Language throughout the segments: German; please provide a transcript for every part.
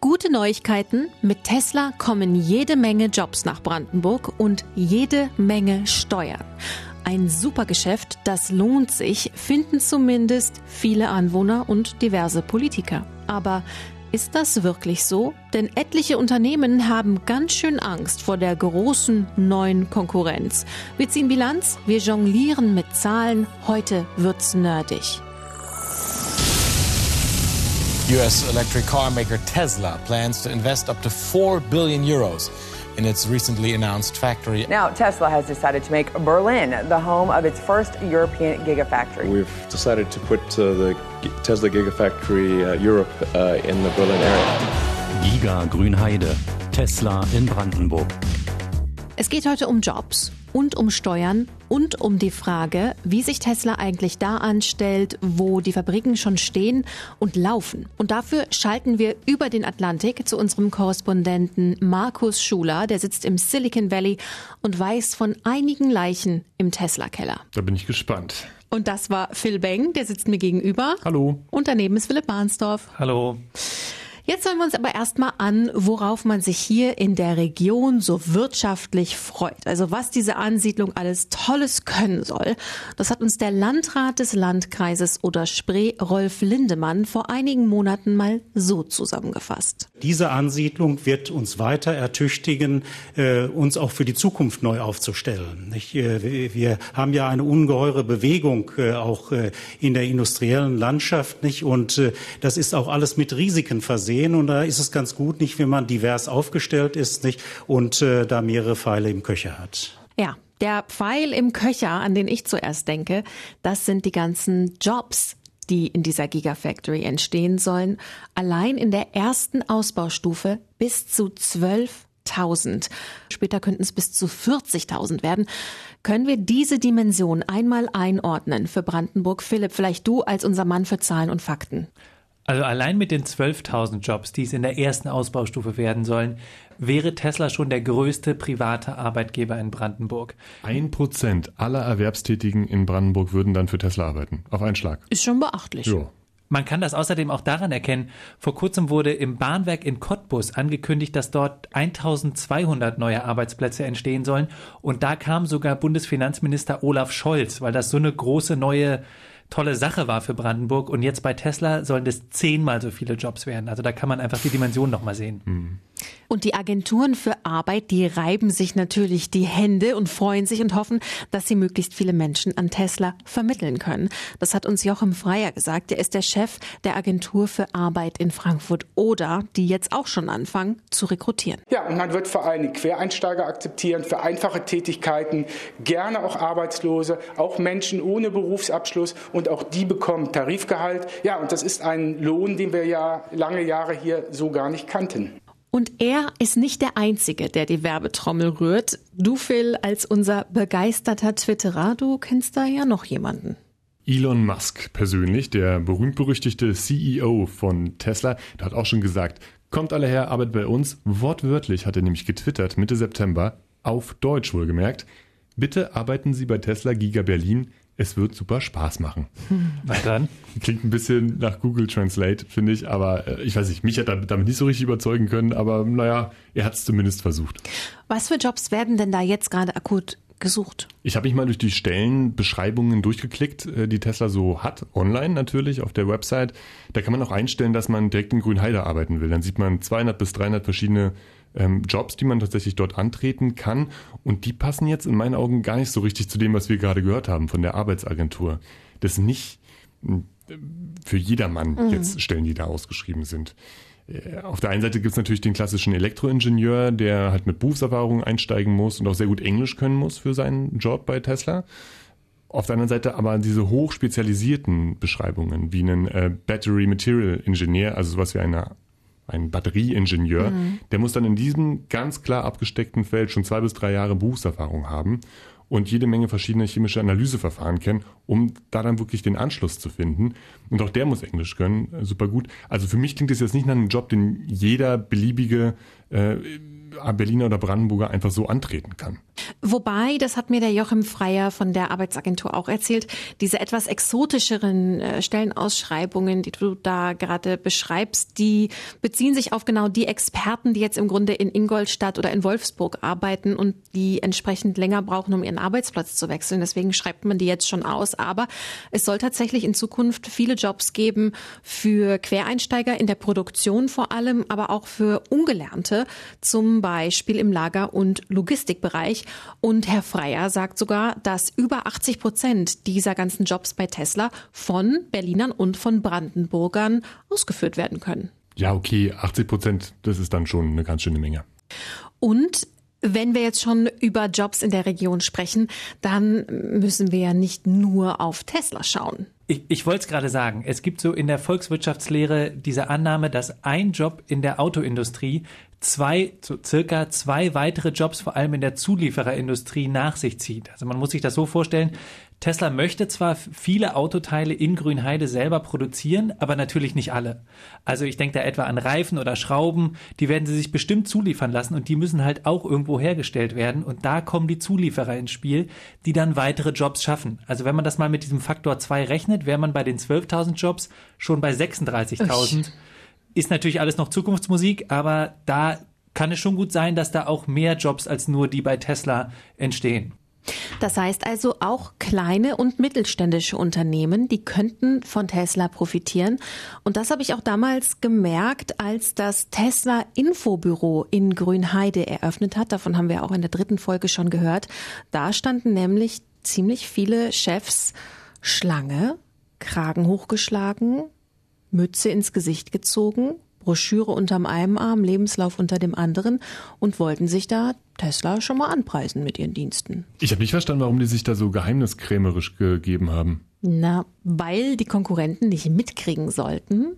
Gute Neuigkeiten, mit Tesla kommen jede Menge Jobs nach Brandenburg und jede Menge Steuern. Ein super Geschäft, das lohnt sich, finden zumindest viele Anwohner und diverse Politiker. Aber ist das wirklich so? Denn etliche Unternehmen haben ganz schön Angst vor der großen neuen Konkurrenz. Wir ziehen Bilanz, wir jonglieren mit Zahlen. Heute wird's nerdig. US electric car maker Tesla plans to invest up to 4 billion euros in its recently announced factory. Now, Tesla has decided to make Berlin the home of its first European Gigafactory. We've decided to put uh, the Tesla Gigafactory uh, Europe uh, in the Berlin area. Giga Grünheide, Tesla in Brandenburg. Es geht heute um Jobs und um Steuern und um die Frage, wie sich Tesla eigentlich da anstellt, wo die Fabriken schon stehen und laufen. Und dafür schalten wir über den Atlantik zu unserem Korrespondenten Markus Schuler, der sitzt im Silicon Valley und weiß von einigen Leichen im Tesla-Keller. Da bin ich gespannt. Und das war Phil Beng, der sitzt mir gegenüber. Hallo. Und daneben ist Philipp Barnsdorf. Hallo. Jetzt hören wir uns aber erstmal an, worauf man sich hier in der Region so wirtschaftlich freut. Also was diese Ansiedlung alles Tolles können soll. Das hat uns der Landrat des Landkreises oder Spree, Rolf Lindemann, vor einigen Monaten mal so zusammengefasst. Diese Ansiedlung wird uns weiter ertüchtigen, äh, uns auch für die Zukunft neu aufzustellen. Äh, wir haben ja eine ungeheure Bewegung äh, auch in der industriellen Landschaft? Und das ist auch alles mit Risiken versehen sehen. Und da ist es ganz gut, nicht, wenn man divers aufgestellt ist nicht, und äh, da mehrere Pfeile im Köcher hat. Ja, der Pfeil im Köcher, an den ich zuerst denke, das sind die ganzen Jobs, die in dieser Gigafactory entstehen sollen. Allein in der ersten Ausbaustufe bis zu 12.000. Später könnten es bis zu 40.000 werden. Können wir diese Dimension einmal einordnen für Brandenburg? Philipp, vielleicht du als unser Mann für Zahlen und Fakten. Also allein mit den 12.000 Jobs, die es in der ersten Ausbaustufe werden sollen, wäre Tesla schon der größte private Arbeitgeber in Brandenburg. Ein Prozent aller Erwerbstätigen in Brandenburg würden dann für Tesla arbeiten. Auf einen Schlag. Ist schon beachtlich. Jo. Man kann das außerdem auch daran erkennen, vor kurzem wurde im Bahnwerk in Cottbus angekündigt, dass dort 1200 neue Arbeitsplätze entstehen sollen. Und da kam sogar Bundesfinanzminister Olaf Scholz, weil das so eine große neue tolle Sache war für Brandenburg. Und jetzt bei Tesla sollen das zehnmal so viele Jobs werden. Also da kann man einfach die Dimension nochmal sehen. Mhm. Und die Agenturen für Arbeit, die reiben sich natürlich die Hände und freuen sich und hoffen, dass sie möglichst viele Menschen an Tesla vermitteln können. Das hat uns Joachim Freier gesagt. Er ist der Chef der Agentur für Arbeit in Frankfurt oder die jetzt auch schon anfangen zu rekrutieren. Ja, und man wird vor allem Quereinsteiger akzeptieren, für einfache Tätigkeiten, gerne auch Arbeitslose, auch Menschen ohne Berufsabschluss und auch die bekommen Tarifgehalt. Ja, und das ist ein Lohn, den wir ja lange Jahre hier so gar nicht kannten. Und er ist nicht der Einzige, der die Werbetrommel rührt. Du, Phil, als unser begeisterter Twitterer, du kennst da ja noch jemanden. Elon Musk persönlich, der berühmt-berüchtigte CEO von Tesla, der hat auch schon gesagt, kommt alle her, arbeitet bei uns. Wortwörtlich hat er nämlich getwittert, Mitte September, auf Deutsch wohlgemerkt. Bitte arbeiten Sie bei Tesla Giga Berlin es wird super Spaß machen. Na dann. Klingt ein bisschen nach Google Translate, finde ich, aber äh, ich weiß nicht, mich hat damit nicht so richtig überzeugen können, aber naja, er hat es zumindest versucht. Was für Jobs werden denn da jetzt gerade akut gesucht? Ich habe mich mal durch die Stellenbeschreibungen durchgeklickt, äh, die Tesla so hat, online natürlich auf der Website. Da kann man auch einstellen, dass man direkt in Grünheide arbeiten will. Dann sieht man 200 bis 300 verschiedene ähm, Jobs, die man tatsächlich dort antreten kann. Und die passen jetzt in meinen Augen gar nicht so richtig zu dem, was wir gerade gehört haben von der Arbeitsagentur. Das nicht hm, für jedermann mhm. jetzt Stellen, die da ausgeschrieben sind. Äh, auf der einen Seite gibt es natürlich den klassischen Elektroingenieur, der halt mit Berufserfahrung einsteigen muss und auch sehr gut Englisch können muss für seinen Job bei Tesla. Auf der anderen Seite aber diese hochspezialisierten Beschreibungen wie einen äh, Battery Material Engineer, also sowas wie eine ein Batterieingenieur, mhm. der muss dann in diesem ganz klar abgesteckten Feld schon zwei bis drei Jahre Berufserfahrung haben und jede Menge verschiedene chemische Analyseverfahren kennen, um da dann wirklich den Anschluss zu finden. Und auch der muss Englisch können, äh, super gut. Also für mich klingt das jetzt nicht nach einem Job, den jeder beliebige äh, Berliner oder Brandenburger einfach so antreten kann. Wobei, das hat mir der Joachim Freier von der Arbeitsagentur auch erzählt, diese etwas exotischeren äh, Stellenausschreibungen, die du da gerade beschreibst, die beziehen sich auf genau die Experten, die jetzt im Grunde in Ingolstadt oder in Wolfsburg arbeiten und die entsprechend länger brauchen, um ihren Arbeitsplatz zu wechseln. Deswegen schreibt man die jetzt schon aus. Aber es soll tatsächlich in Zukunft viele Jobs geben für Quereinsteiger in der Produktion vor allem, aber auch für Ungelernte, zum Beispiel im Lager- und Logistikbereich. Und Herr Freier sagt sogar, dass über 80 Prozent dieser ganzen Jobs bei Tesla von Berlinern und von Brandenburgern ausgeführt werden können. Ja, okay, 80 Prozent, das ist dann schon eine ganz schöne Menge. Und wenn wir jetzt schon über Jobs in der Region sprechen, dann müssen wir ja nicht nur auf Tesla schauen. Ich, ich wollte es gerade sagen. Es gibt so in der Volkswirtschaftslehre diese Annahme, dass ein Job in der Autoindustrie zwei, so circa zwei weitere Jobs, vor allem in der Zuliefererindustrie, nach sich zieht. Also man muss sich das so vorstellen, Tesla möchte zwar viele Autoteile in Grünheide selber produzieren, aber natürlich nicht alle. Also ich denke da etwa an Reifen oder Schrauben, die werden sie sich bestimmt zuliefern lassen und die müssen halt auch irgendwo hergestellt werden und da kommen die Zulieferer ins Spiel, die dann weitere Jobs schaffen. Also wenn man das mal mit diesem Faktor 2 rechnet, wäre man bei den 12.000 Jobs schon bei 36.000. Ist natürlich alles noch Zukunftsmusik, aber da kann es schon gut sein, dass da auch mehr Jobs als nur die bei Tesla entstehen. Das heißt also auch kleine und mittelständische Unternehmen, die könnten von Tesla profitieren. Und das habe ich auch damals gemerkt, als das Tesla Infobüro in Grünheide eröffnet hat. Davon haben wir auch in der dritten Folge schon gehört. Da standen nämlich ziemlich viele Chefs Schlange, Kragen hochgeschlagen, Mütze ins Gesicht gezogen, Broschüre unterm einen Arm, Lebenslauf unter dem anderen und wollten sich da Tesla schon mal anpreisen mit ihren Diensten. Ich habe nicht verstanden, warum die sich da so geheimniskrämerisch gegeben haben. Na, weil die Konkurrenten nicht mitkriegen sollten,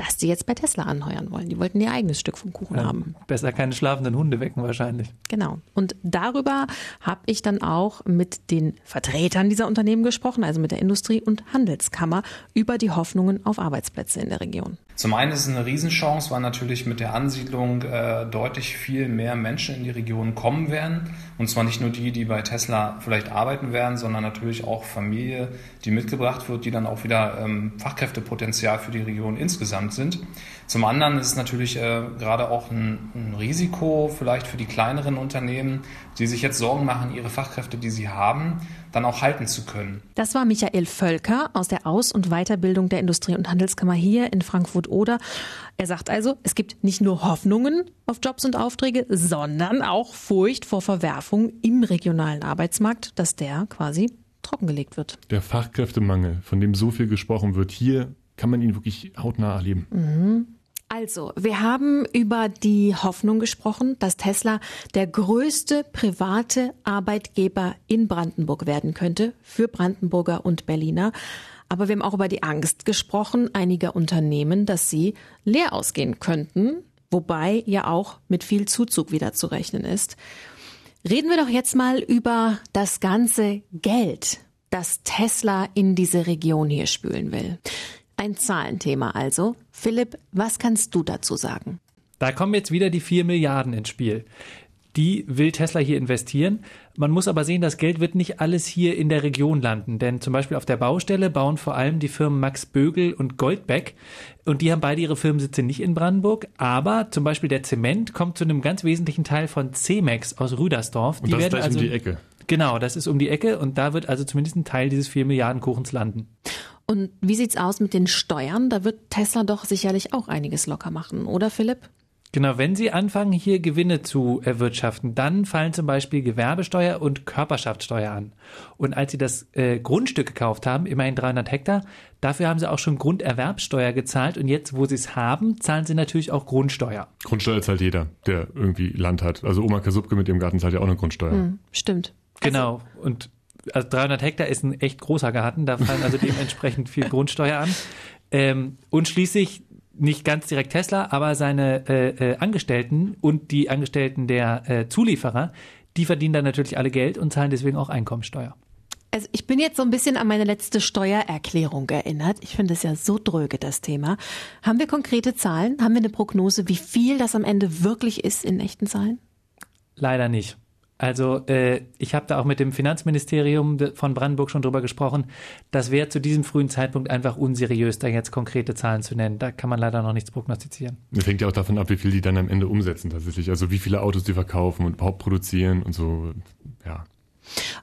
dass die jetzt bei Tesla anheuern wollen. Die wollten ihr eigenes Stück vom Kuchen ja, haben. Besser keine schlafenden Hunde wecken wahrscheinlich. Genau. Und darüber habe ich dann auch mit den Vertretern dieser Unternehmen gesprochen, also mit der Industrie- und Handelskammer, über die Hoffnungen auf Arbeitsplätze in der Region. Zum einen ist es eine Riesenchance, weil natürlich mit der Ansiedlung äh, deutlich viel mehr Menschen in die Region kommen werden. Und zwar nicht nur die, die bei Tesla vielleicht arbeiten werden, sondern natürlich auch Familie, die mitgebracht wird, die dann auch wieder ähm, Fachkräftepotenzial für die Region insgesamt sind. Zum anderen ist es natürlich äh, gerade auch ein, ein, Risiko vielleicht für die kleineren Unternehmen, die sich jetzt Sorgen machen, ihre Fachkräfte, die sie haben, dann auch halten zu können. Das war Michael Völker aus der Aus- und Weiterbildung der Industrie- und Handelskammer hier in Frankfurt-Oder. Er sagt also, es gibt nicht nur Hoffnungen auf Jobs und Aufträge, sondern auch Furcht vor Verwerfung im regionalen Arbeitsmarkt, dass der quasi trockengelegt wird. Der Fachkräftemangel, von dem so viel gesprochen wird, hier kann man ihn wirklich hautnah erleben. Mhm. Also, wir haben über die Hoffnung gesprochen, dass Tesla der größte private Arbeitgeber in Brandenburg werden könnte, für Brandenburger und Berliner. Aber wir haben auch über die Angst gesprochen einiger Unternehmen, dass sie leer ausgehen könnten, wobei ja auch mit viel Zuzug wieder zu rechnen ist. Reden wir doch jetzt mal über das ganze Geld, das Tesla in diese Region hier spülen will. Ein Zahlenthema also. Philipp, was kannst du dazu sagen? Da kommen jetzt wieder die 4 Milliarden ins Spiel. Die will Tesla hier investieren. Man muss aber sehen, das Geld wird nicht alles hier in der Region landen. Denn zum Beispiel auf der Baustelle bauen vor allem die Firmen Max Bögel und Goldbeck. Und die haben beide ihre Firmensitze nicht in Brandenburg. Aber zum Beispiel der Zement kommt zu einem ganz wesentlichen Teil von Cemex aus Rüdersdorf. Und die das werden ist gleich also, um die Ecke. Genau, das ist um die Ecke. Und da wird also zumindest ein Teil dieses 4 Milliarden Kuchens landen. Und wie sieht's aus mit den Steuern? Da wird Tesla doch sicherlich auch einiges locker machen, oder Philipp? Genau, wenn Sie anfangen, hier Gewinne zu erwirtschaften, dann fallen zum Beispiel Gewerbesteuer und Körperschaftssteuer an. Und als Sie das äh, Grundstück gekauft haben, immerhin 300 Hektar, dafür haben Sie auch schon Grunderwerbsteuer gezahlt. Und jetzt, wo Sie es haben, zahlen Sie natürlich auch Grundsteuer. Grundsteuer zahlt jeder, der irgendwie Land hat. Also Oma Kasubke mit ihrem Garten zahlt ja auch eine Grundsteuer. Hm, stimmt. Genau. Und also 300 Hektar ist ein echt großer Garten, da fallen also dementsprechend viel Grundsteuer an. Ähm, und schließlich nicht ganz direkt Tesla, aber seine äh, äh, Angestellten und die Angestellten der äh, Zulieferer, die verdienen dann natürlich alle Geld und zahlen deswegen auch Einkommensteuer. Also ich bin jetzt so ein bisschen an meine letzte Steuererklärung erinnert. Ich finde es ja so dröge, das Thema. Haben wir konkrete Zahlen? Haben wir eine Prognose, wie viel das am Ende wirklich ist in echten Zahlen? Leider nicht. Also äh, ich habe da auch mit dem Finanzministerium von Brandenburg schon drüber gesprochen. Das wäre zu diesem frühen Zeitpunkt einfach unseriös, da jetzt konkrete Zahlen zu nennen. Da kann man leider noch nichts prognostizieren. Das hängt ja auch davon ab, wie viel die dann am Ende umsetzen tatsächlich. Also wie viele Autos die verkaufen und überhaupt produzieren und so. Ja.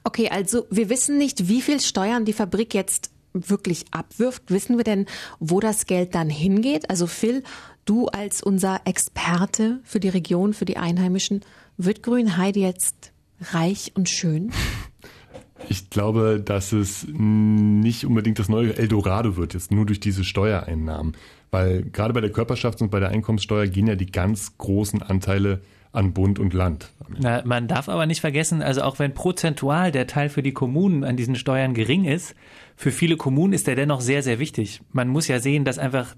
Okay, also wir wissen nicht, wie viel Steuern die Fabrik jetzt wirklich abwirft. Wissen wir denn, wo das Geld dann hingeht? Also Phil, du als unser Experte für die Region, für die Einheimischen, wird Grünheide jetzt reich und schön? Ich glaube, dass es nicht unbedingt das neue Eldorado wird, jetzt nur durch diese Steuereinnahmen. Weil gerade bei der Körperschafts- und bei der Einkommenssteuer gehen ja die ganz großen Anteile an Bund und Land. Na, man darf aber nicht vergessen, also auch wenn prozentual der Teil für die Kommunen an diesen Steuern gering ist, für viele Kommunen ist der dennoch sehr, sehr wichtig. Man muss ja sehen, dass einfach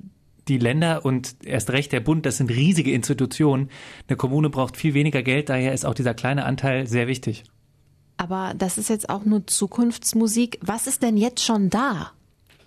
die Länder und erst recht der Bund, das sind riesige Institutionen. Eine Kommune braucht viel weniger Geld, daher ist auch dieser kleine Anteil sehr wichtig. Aber das ist jetzt auch nur Zukunftsmusik. Was ist denn jetzt schon da?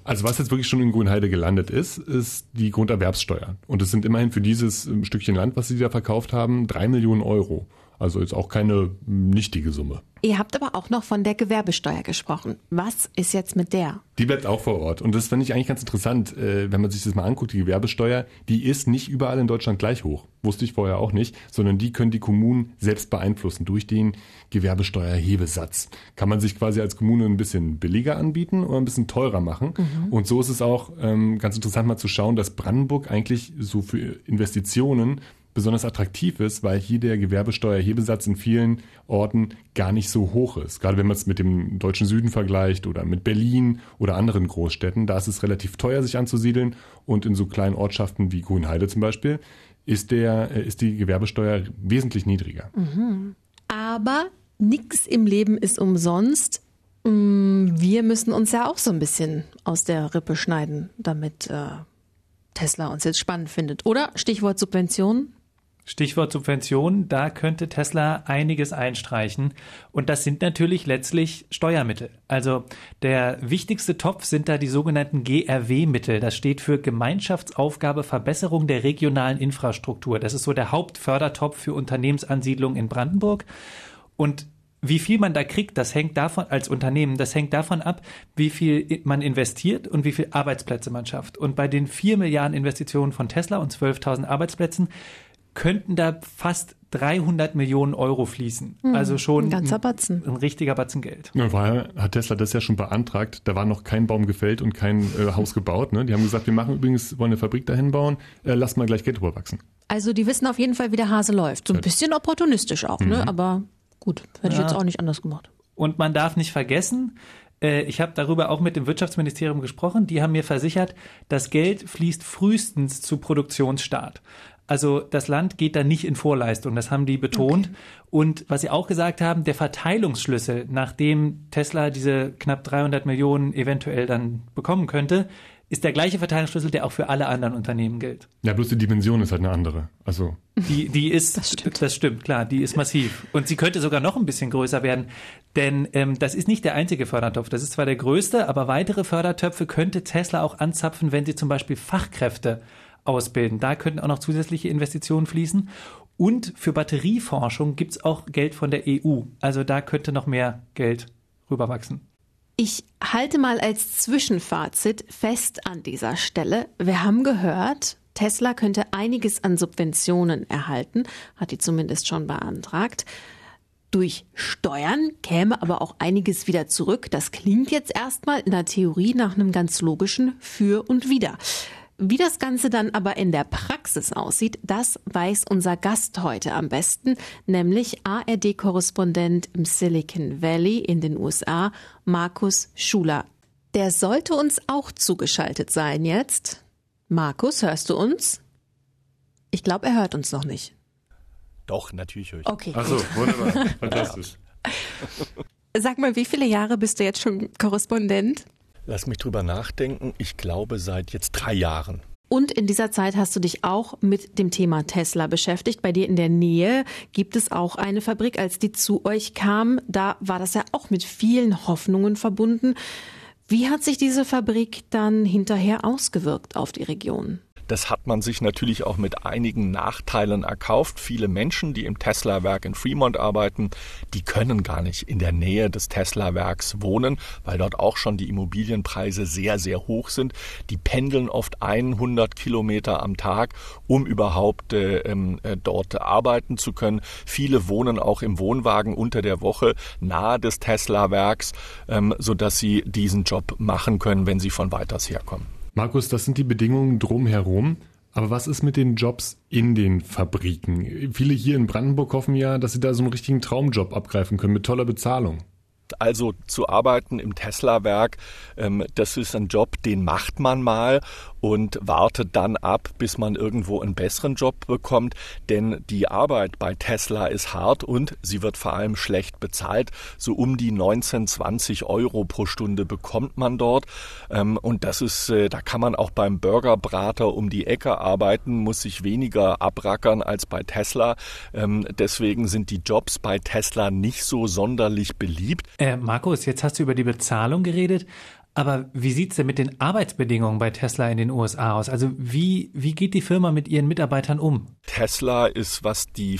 Also was jetzt wirklich schon in Grünheide gelandet ist, ist die Grunderwerbssteuer. Und es sind immerhin für dieses ähm, Stückchen Land, was sie da verkauft haben, drei Millionen Euro. Also ist auch keine nichtige Summe. Ihr habt aber auch noch von der Gewerbesteuer gesprochen. Was ist jetzt mit der? Die bleibt auch vor Ort. Und das fand ich eigentlich ganz interessant, äh, wenn man sich das mal anguckt. Die Gewerbesteuer, die ist nicht überall in Deutschland gleich hoch. Wusste ich vorher auch nicht. Sondern die können die Kommunen selbst beeinflussen durch den Gewerbesteuerhebesatz. Kann man sich quasi als Kommune ein bisschen billiger anbieten oder ein bisschen teurer machen. Mhm. Und so ist es auch ähm, ganz interessant mal zu schauen, dass Brandenburg eigentlich so für Investitionen besonders attraktiv ist, weil hier der Gewerbesteuerhebesatz in vielen Orten gar nicht so hoch ist. Gerade wenn man es mit dem deutschen Süden vergleicht oder mit Berlin oder anderen Großstädten, da ist es relativ teuer, sich anzusiedeln. Und in so kleinen Ortschaften wie Grünheide zum Beispiel ist, der, äh, ist die Gewerbesteuer wesentlich niedriger. Mhm. Aber nichts im Leben ist umsonst. Mm, wir müssen uns ja auch so ein bisschen aus der Rippe schneiden, damit äh, Tesla uns jetzt spannend findet. Oder Stichwort Subventionen? Stichwort Subvention, da könnte Tesla einiges einstreichen. Und das sind natürlich letztlich Steuermittel. Also der wichtigste Topf sind da die sogenannten GRW-Mittel. Das steht für Gemeinschaftsaufgabe Verbesserung der regionalen Infrastruktur. Das ist so der Hauptfördertopf für Unternehmensansiedlung in Brandenburg. Und wie viel man da kriegt, das hängt davon als Unternehmen, das hängt davon ab, wie viel man investiert und wie viel Arbeitsplätze man schafft. Und bei den vier Milliarden Investitionen von Tesla und 12.000 Arbeitsplätzen könnten da fast 300 Millionen Euro fließen. Mhm, also schon ein ganzer Batzen. Ein, ein richtiger Batzen Geld. Ja, vorher hat Tesla das ja schon beantragt. Da war noch kein Baum gefällt und kein äh, Haus gebaut. Ne? Die haben gesagt, wir machen übrigens, wollen eine Fabrik dahin bauen, äh, lasst mal gleich Geld überwachsen. Also die wissen auf jeden Fall, wie der Hase läuft. So ein bisschen opportunistisch auch, ne? mhm. ne? aber gut, hätte ja. ich jetzt auch nicht anders gemacht. Und man darf nicht vergessen, äh, ich habe darüber auch mit dem Wirtschaftsministerium gesprochen. Die haben mir versichert, das Geld fließt frühestens zu Produktionsstart. Also das Land geht da nicht in Vorleistung, das haben die betont. Okay. Und was sie auch gesagt haben, der Verteilungsschlüssel, nachdem Tesla diese knapp 300 Millionen eventuell dann bekommen könnte, ist der gleiche Verteilungsschlüssel, der auch für alle anderen Unternehmen gilt. Ja, bloß die Dimension ist halt eine andere. Also die, die ist, das stimmt. das stimmt, klar, die ist massiv. Und sie könnte sogar noch ein bisschen größer werden, denn ähm, das ist nicht der einzige Fördertopf. Das ist zwar der größte, aber weitere Fördertöpfe könnte Tesla auch anzapfen, wenn sie zum Beispiel Fachkräfte ausbilden. Da könnten auch noch zusätzliche Investitionen fließen. Und für Batterieforschung gibt es auch Geld von der EU. Also da könnte noch mehr Geld rüberwachsen. Ich halte mal als Zwischenfazit fest an dieser Stelle. Wir haben gehört, Tesla könnte einiges an Subventionen erhalten, hat die zumindest schon beantragt. Durch Steuern käme aber auch einiges wieder zurück. Das klingt jetzt erstmal in der Theorie nach einem ganz logischen Für und Wider. Wie das Ganze dann aber in der Praxis aussieht, das weiß unser Gast heute am besten, nämlich ARD-Korrespondent im Silicon Valley in den USA, Markus Schuler. Der sollte uns auch zugeschaltet sein jetzt. Markus, hörst du uns? Ich glaube, er hört uns noch nicht. Doch, natürlich höre ich. Okay. Achso, wunderbar. Fantastisch. Sag mal, wie viele Jahre bist du jetzt schon Korrespondent? Lass mich drüber nachdenken. Ich glaube seit jetzt drei Jahren. Und in dieser Zeit hast du dich auch mit dem Thema Tesla beschäftigt. Bei dir in der Nähe gibt es auch eine Fabrik. Als die zu euch kam, da war das ja auch mit vielen Hoffnungen verbunden. Wie hat sich diese Fabrik dann hinterher ausgewirkt auf die Region? Das hat man sich natürlich auch mit einigen Nachteilen erkauft. Viele Menschen, die im Tesla-Werk in Fremont arbeiten, die können gar nicht in der Nähe des Tesla-Werks wohnen, weil dort auch schon die Immobilienpreise sehr, sehr hoch sind. Die pendeln oft 100 Kilometer am Tag, um überhaupt äh, ähm, äh, dort arbeiten zu können. Viele wohnen auch im Wohnwagen unter der Woche nahe des Tesla-Werks, ähm, sodass sie diesen Job machen können, wenn sie von weiters herkommen. Markus, das sind die Bedingungen drumherum. Aber was ist mit den Jobs in den Fabriken? Viele hier in Brandenburg hoffen ja, dass sie da so einen richtigen Traumjob abgreifen können mit toller Bezahlung. Also zu arbeiten im Tesla-Werk, ähm, das ist ein Job, den macht man mal und wartet dann ab, bis man irgendwo einen besseren Job bekommt. Denn die Arbeit bei Tesla ist hart und sie wird vor allem schlecht bezahlt. So um die 19, 20 Euro pro Stunde bekommt man dort. Ähm, und das ist, äh, da kann man auch beim Burgerbrater um die Ecke arbeiten, muss sich weniger abrackern als bei Tesla. Ähm, deswegen sind die Jobs bei Tesla nicht so sonderlich beliebt. Äh, Markus, jetzt hast du über die Bezahlung geredet. Aber wie sieht's denn mit den Arbeitsbedingungen bei Tesla in den USA aus? Also wie, wie geht die Firma mit ihren Mitarbeitern um? Tesla ist, was die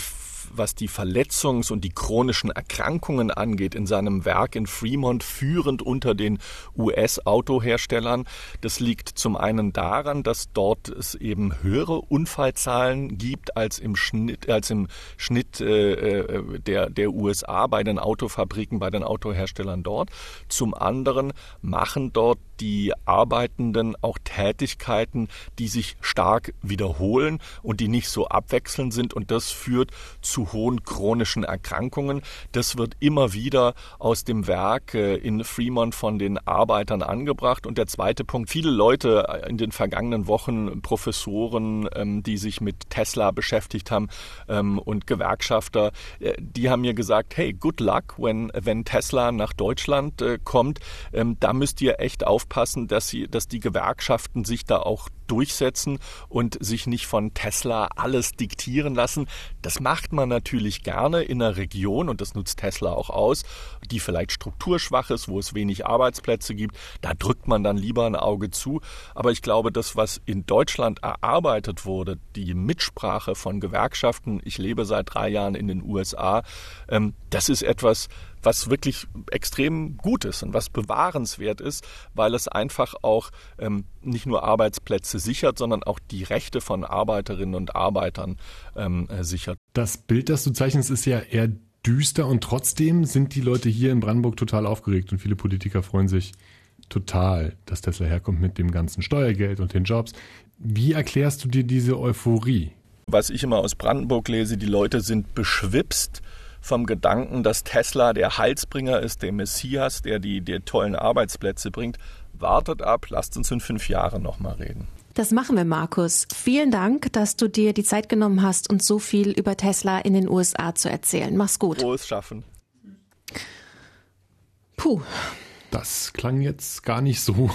was die Verletzungs- und die chronischen Erkrankungen angeht, in seinem Werk in Fremont führend unter den US-Autoherstellern. Das liegt zum einen daran, dass dort es eben höhere Unfallzahlen gibt als im Schnitt, als im Schnitt äh, äh der, der USA bei den Autofabriken, bei den Autoherstellern dort. Zum anderen machen dort die Arbeitenden auch Tätigkeiten, die sich stark wiederholen und die nicht so abwechselnd sind. Und das führt zu hohen chronischen Erkrankungen. Das wird immer wieder aus dem Werk äh, in Fremont von den Arbeitern angebracht. Und der zweite Punkt, viele Leute in den vergangenen Wochen, Professoren, ähm, die sich mit Tesla beschäftigt haben ähm, und Gewerkschafter, äh, die haben mir gesagt, hey, good luck, when, wenn Tesla nach Deutschland äh, kommt, ähm, da müsst ihr echt aufpassen, aufpassen, dass sie, dass die Gewerkschaften sich da auch durchsetzen und sich nicht von Tesla alles diktieren lassen. Das macht man natürlich gerne in einer Region und das nutzt Tesla auch aus, die vielleicht strukturschwach ist, wo es wenig Arbeitsplätze gibt. Da drückt man dann lieber ein Auge zu. Aber ich glaube, das, was in Deutschland erarbeitet wurde, die Mitsprache von Gewerkschaften, ich lebe seit drei Jahren in den USA, ähm, das ist etwas, was wirklich extrem gut ist und was bewahrenswert ist, weil es einfach auch ähm, nicht nur Arbeitsplätze sichert, sondern auch die Rechte von Arbeiterinnen und Arbeitern ähm, äh, sichert. Das Bild, das du zeichnest, ist ja eher düster und trotzdem sind die Leute hier in Brandenburg total aufgeregt und viele Politiker freuen sich total, dass Tesla herkommt mit dem ganzen Steuergeld und den Jobs. Wie erklärst du dir diese Euphorie? Was ich immer aus Brandenburg lese, die Leute sind beschwipst vom Gedanken, dass Tesla der Heilsbringer ist, der Messias, der die, die tollen Arbeitsplätze bringt. Wartet ab, lasst uns in fünf Jahren nochmal reden. Das machen wir, Markus. Vielen Dank, dass du dir die Zeit genommen hast, uns so viel über Tesla in den USA zu erzählen. Mach's gut. Frohes Schaffen. Puh. Das klang jetzt gar nicht so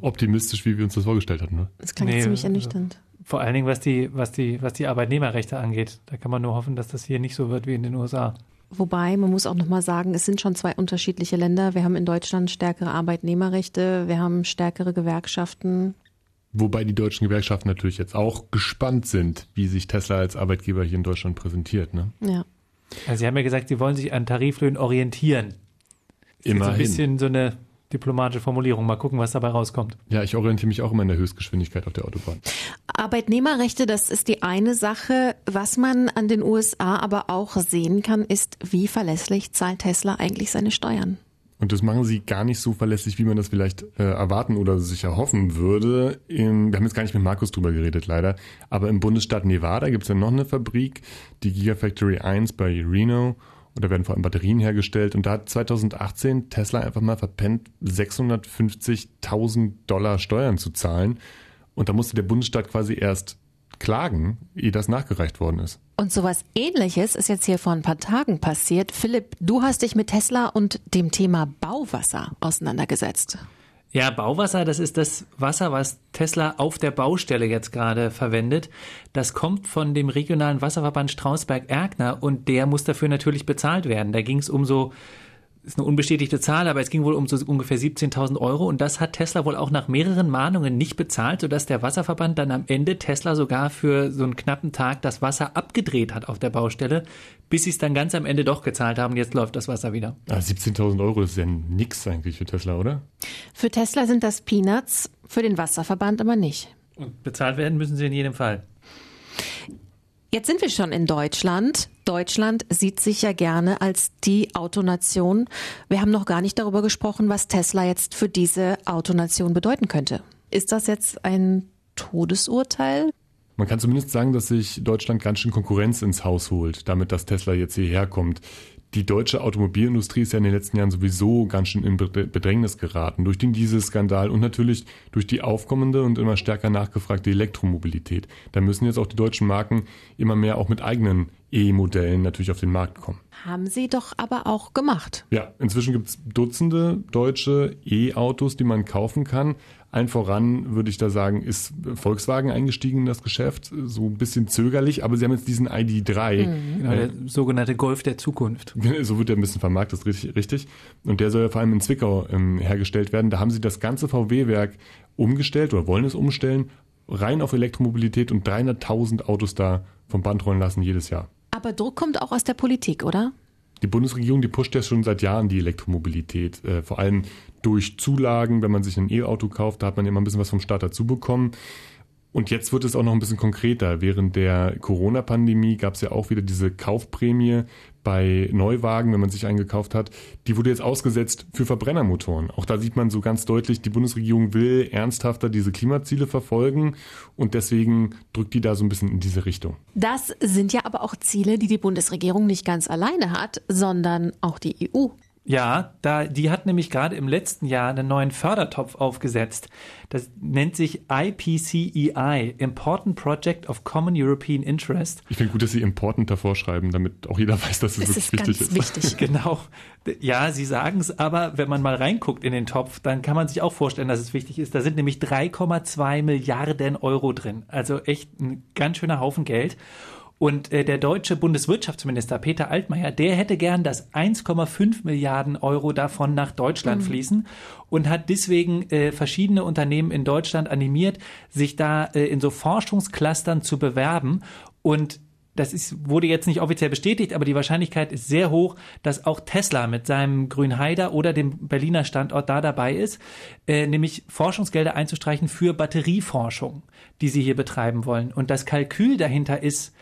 optimistisch, wie wir uns das vorgestellt hatten. Ne? Das klang nee, ziemlich ernüchternd. Vor allen Dingen, was die, was, die, was die Arbeitnehmerrechte angeht. Da kann man nur hoffen, dass das hier nicht so wird wie in den USA. Wobei, man muss auch nochmal sagen, es sind schon zwei unterschiedliche Länder. Wir haben in Deutschland stärkere Arbeitnehmerrechte, wir haben stärkere Gewerkschaften. Wobei die deutschen Gewerkschaften natürlich jetzt auch gespannt sind, wie sich Tesla als Arbeitgeber hier in Deutschland präsentiert. Ne? Ja. Also Sie haben ja gesagt, Sie wollen sich an Tariflöhnen orientieren. Immerhin. So ein bisschen so eine diplomatische Formulierung. Mal gucken, was dabei rauskommt. Ja, ich orientiere mich auch immer in der Höchstgeschwindigkeit auf der Autobahn. Arbeitnehmerrechte, das ist die eine Sache. Was man an den USA aber auch sehen kann, ist, wie verlässlich zahlt Tesla eigentlich seine Steuern. Und das machen sie gar nicht so verlässlich, wie man das vielleicht äh, erwarten oder sich erhoffen würde. Im, wir haben jetzt gar nicht mit Markus drüber geredet, leider. Aber im Bundesstaat Nevada gibt es ja noch eine Fabrik, die Gigafactory 1 bei Reno. Und da werden vor allem Batterien hergestellt. Und da hat 2018 Tesla einfach mal verpennt, 650.000 Dollar Steuern zu zahlen. Und da musste der Bundesstaat quasi erst klagen, ehe das nachgereicht worden ist. Und sowas ähnliches ist jetzt hier vor ein paar Tagen passiert. Philipp, du hast dich mit Tesla und dem Thema Bauwasser auseinandergesetzt. Ja, Bauwasser, das ist das Wasser, was Tesla auf der Baustelle jetzt gerade verwendet. Das kommt von dem regionalen Wasserverband Strausberg-Erkner und der muss dafür natürlich bezahlt werden. Da ging es um so ist eine unbestätigte Zahl, aber es ging wohl um so ungefähr 17.000 Euro und das hat Tesla wohl auch nach mehreren Mahnungen nicht bezahlt, sodass der Wasserverband dann am Ende Tesla sogar für so einen knappen Tag das Wasser abgedreht hat auf der Baustelle, bis sie es dann ganz am Ende doch gezahlt haben. Jetzt läuft das Wasser wieder. Ah, 17.000 Euro ist ja nix eigentlich für Tesla, oder? Für Tesla sind das Peanuts, für den Wasserverband aber nicht. Und bezahlt werden müssen sie in jedem Fall. Jetzt sind wir schon in Deutschland. Deutschland sieht sich ja gerne als die Autonation. Wir haben noch gar nicht darüber gesprochen, was Tesla jetzt für diese Autonation bedeuten könnte. Ist das jetzt ein Todesurteil? Man kann zumindest sagen, dass sich Deutschland ganz schön Konkurrenz ins Haus holt, damit das Tesla jetzt hierher kommt. Die deutsche Automobilindustrie ist ja in den letzten Jahren sowieso ganz schön in Bedrängnis geraten durch den Dieselskandal und natürlich durch die aufkommende und immer stärker nachgefragte Elektromobilität. Da müssen jetzt auch die deutschen Marken immer mehr auch mit eigenen E-Modellen natürlich auf den Markt kommen. Haben sie doch aber auch gemacht. Ja, inzwischen gibt es Dutzende deutsche E-Autos, die man kaufen kann. Allen voran würde ich da sagen, ist Volkswagen eingestiegen in das Geschäft, so ein bisschen zögerlich, aber sie haben jetzt diesen ID3. Mhm. Genau, der sogenannte Golf der Zukunft. So wird der ein bisschen vermarktet, richtig, richtig. Und der soll ja vor allem in Zwickau ähm, hergestellt werden. Da haben sie das ganze VW-Werk umgestellt oder wollen es umstellen, rein auf Elektromobilität und 300.000 Autos da vom Band rollen lassen jedes Jahr. Aber Druck kommt auch aus der Politik, oder? Die Bundesregierung, die pusht ja schon seit Jahren die Elektromobilität. Äh, vor allem durch Zulagen, wenn man sich ein E-Auto kauft, da hat man immer ein bisschen was vom Staat dazu bekommen. Und jetzt wird es auch noch ein bisschen konkreter. Während der Corona-Pandemie gab es ja auch wieder diese Kaufprämie bei Neuwagen, wenn man sich eingekauft hat. Die wurde jetzt ausgesetzt für Verbrennermotoren. Auch da sieht man so ganz deutlich, die Bundesregierung will ernsthafter diese Klimaziele verfolgen und deswegen drückt die da so ein bisschen in diese Richtung. Das sind ja aber auch Ziele, die die Bundesregierung nicht ganz alleine hat, sondern auch die EU. Ja, da, die hat nämlich gerade im letzten Jahr einen neuen Fördertopf aufgesetzt. Das nennt sich IPCEI, Important Project of Common European Interest. Ich finde gut, dass Sie important davor schreiben, damit auch jeder weiß, dass es das wirklich ist wichtig ist. Wichtig. genau. Ja, Sie sagen es, aber wenn man mal reinguckt in den Topf, dann kann man sich auch vorstellen, dass es wichtig ist. Da sind nämlich 3,2 Milliarden Euro drin. Also echt ein ganz schöner Haufen Geld. Und äh, der deutsche Bundeswirtschaftsminister Peter Altmaier, der hätte gern, dass 1,5 Milliarden Euro davon nach Deutschland mhm. fließen und hat deswegen äh, verschiedene Unternehmen in Deutschland animiert, sich da äh, in so Forschungsclustern zu bewerben. Und das ist, wurde jetzt nicht offiziell bestätigt, aber die Wahrscheinlichkeit ist sehr hoch, dass auch Tesla mit seinem Grünheider oder dem Berliner Standort da dabei ist, äh, nämlich Forschungsgelder einzustreichen für Batterieforschung, die sie hier betreiben wollen. Und das Kalkül dahinter ist,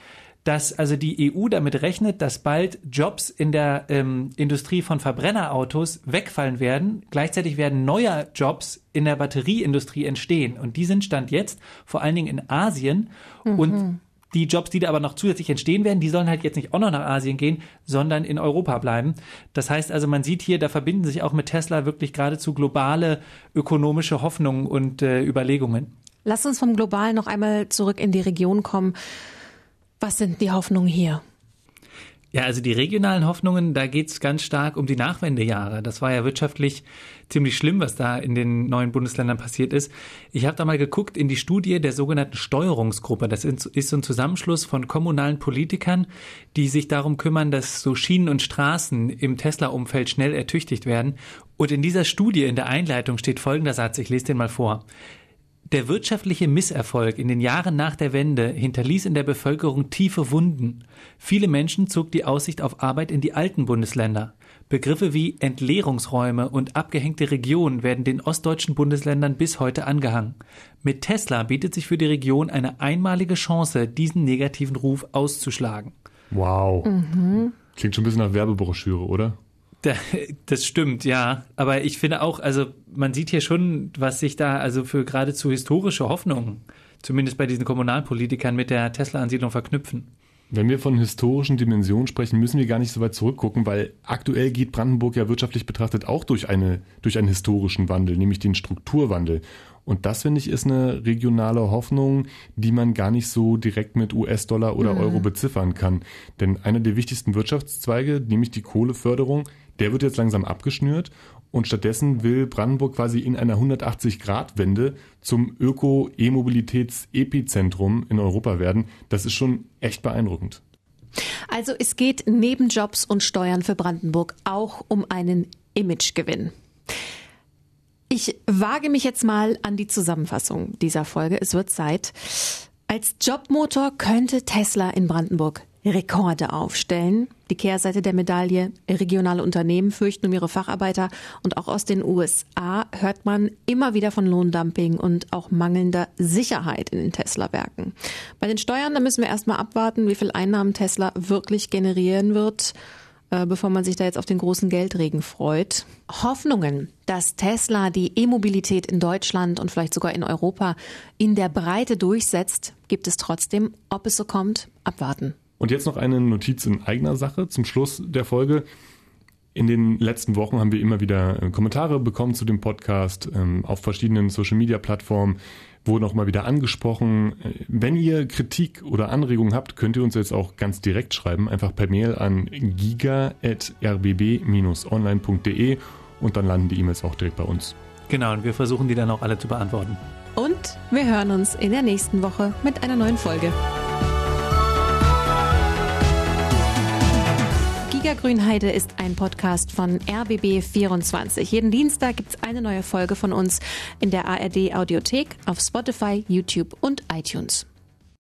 dass also die EU damit rechnet, dass bald Jobs in der ähm, Industrie von Verbrennerautos wegfallen werden. Gleichzeitig werden neue Jobs in der Batterieindustrie entstehen. Und die sind Stand jetzt vor allen Dingen in Asien. Mhm. Und die Jobs, die da aber noch zusätzlich entstehen werden, die sollen halt jetzt nicht auch noch nach Asien gehen, sondern in Europa bleiben. Das heißt also, man sieht hier, da verbinden sich auch mit Tesla wirklich geradezu globale ökonomische Hoffnungen und äh, Überlegungen. Lass uns vom Global noch einmal zurück in die Region kommen. Was sind die Hoffnungen hier? Ja, also die regionalen Hoffnungen, da geht es ganz stark um die Nachwendejahre. Das war ja wirtschaftlich ziemlich schlimm, was da in den neuen Bundesländern passiert ist. Ich habe da mal geguckt in die Studie der sogenannten Steuerungsgruppe. Das ist so ein Zusammenschluss von kommunalen Politikern, die sich darum kümmern, dass so Schienen und Straßen im Tesla-Umfeld schnell ertüchtigt werden. Und in dieser Studie, in der Einleitung steht folgender Satz, ich lese den mal vor. Der wirtschaftliche Misserfolg in den Jahren nach der Wende hinterließ in der Bevölkerung tiefe Wunden. Viele Menschen zog die Aussicht auf Arbeit in die alten Bundesländer. Begriffe wie Entleerungsräume und abgehängte Regionen werden den ostdeutschen Bundesländern bis heute angehangen. Mit Tesla bietet sich für die Region eine einmalige Chance, diesen negativen Ruf auszuschlagen. Wow. Mhm. Klingt schon ein bisschen nach Werbebroschüre, oder? Das stimmt, ja. Aber ich finde auch, also man sieht hier schon, was sich da also für geradezu historische Hoffnungen, zumindest bei diesen Kommunalpolitikern mit der Tesla-Ansiedlung verknüpfen. Wenn wir von historischen Dimensionen sprechen, müssen wir gar nicht so weit zurückgucken, weil aktuell geht Brandenburg ja wirtschaftlich betrachtet auch durch, eine, durch einen historischen Wandel, nämlich den Strukturwandel. Und das, finde ich, ist eine regionale Hoffnung, die man gar nicht so direkt mit US-Dollar oder mhm. Euro beziffern kann. Denn einer der wichtigsten Wirtschaftszweige, nämlich die Kohleförderung, der wird jetzt langsam abgeschnürt und stattdessen will Brandenburg quasi in einer 180-Grad-Wende zum Öko-E-Mobilitäts-Epizentrum in Europa werden. Das ist schon echt beeindruckend. Also es geht neben Jobs und Steuern für Brandenburg auch um einen Imagegewinn. Ich wage mich jetzt mal an die Zusammenfassung dieser Folge. Es wird Zeit. Als Jobmotor könnte Tesla in Brandenburg Rekorde aufstellen. Die Kehrseite der Medaille, regionale Unternehmen fürchten um ihre Facharbeiter und auch aus den USA hört man immer wieder von Lohndumping und auch mangelnder Sicherheit in den Tesla-Werken. Bei den Steuern, da müssen wir erstmal abwarten, wie viel Einnahmen Tesla wirklich generieren wird. Äh, bevor man sich da jetzt auf den großen Geldregen freut. Hoffnungen, dass Tesla die E-Mobilität in Deutschland und vielleicht sogar in Europa in der Breite durchsetzt, gibt es trotzdem. Ob es so kommt, abwarten. Und jetzt noch eine Notiz in eigener Sache zum Schluss der Folge. In den letzten Wochen haben wir immer wieder äh, Kommentare bekommen zu dem Podcast ähm, auf verschiedenen Social-Media-Plattformen wurden auch mal wieder angesprochen. Wenn ihr Kritik oder Anregungen habt, könnt ihr uns jetzt auch ganz direkt schreiben, einfach per Mail an giga.rbb-online.de und dann landen die E-Mails auch direkt bei uns. Genau, und wir versuchen die dann auch alle zu beantworten. Und wir hören uns in der nächsten Woche mit einer neuen Folge. Giga Grünheide ist ein Podcast von RBB24. Jeden Dienstag gibt es eine neue Folge von uns in der ARD Audiothek, auf Spotify, YouTube und iTunes.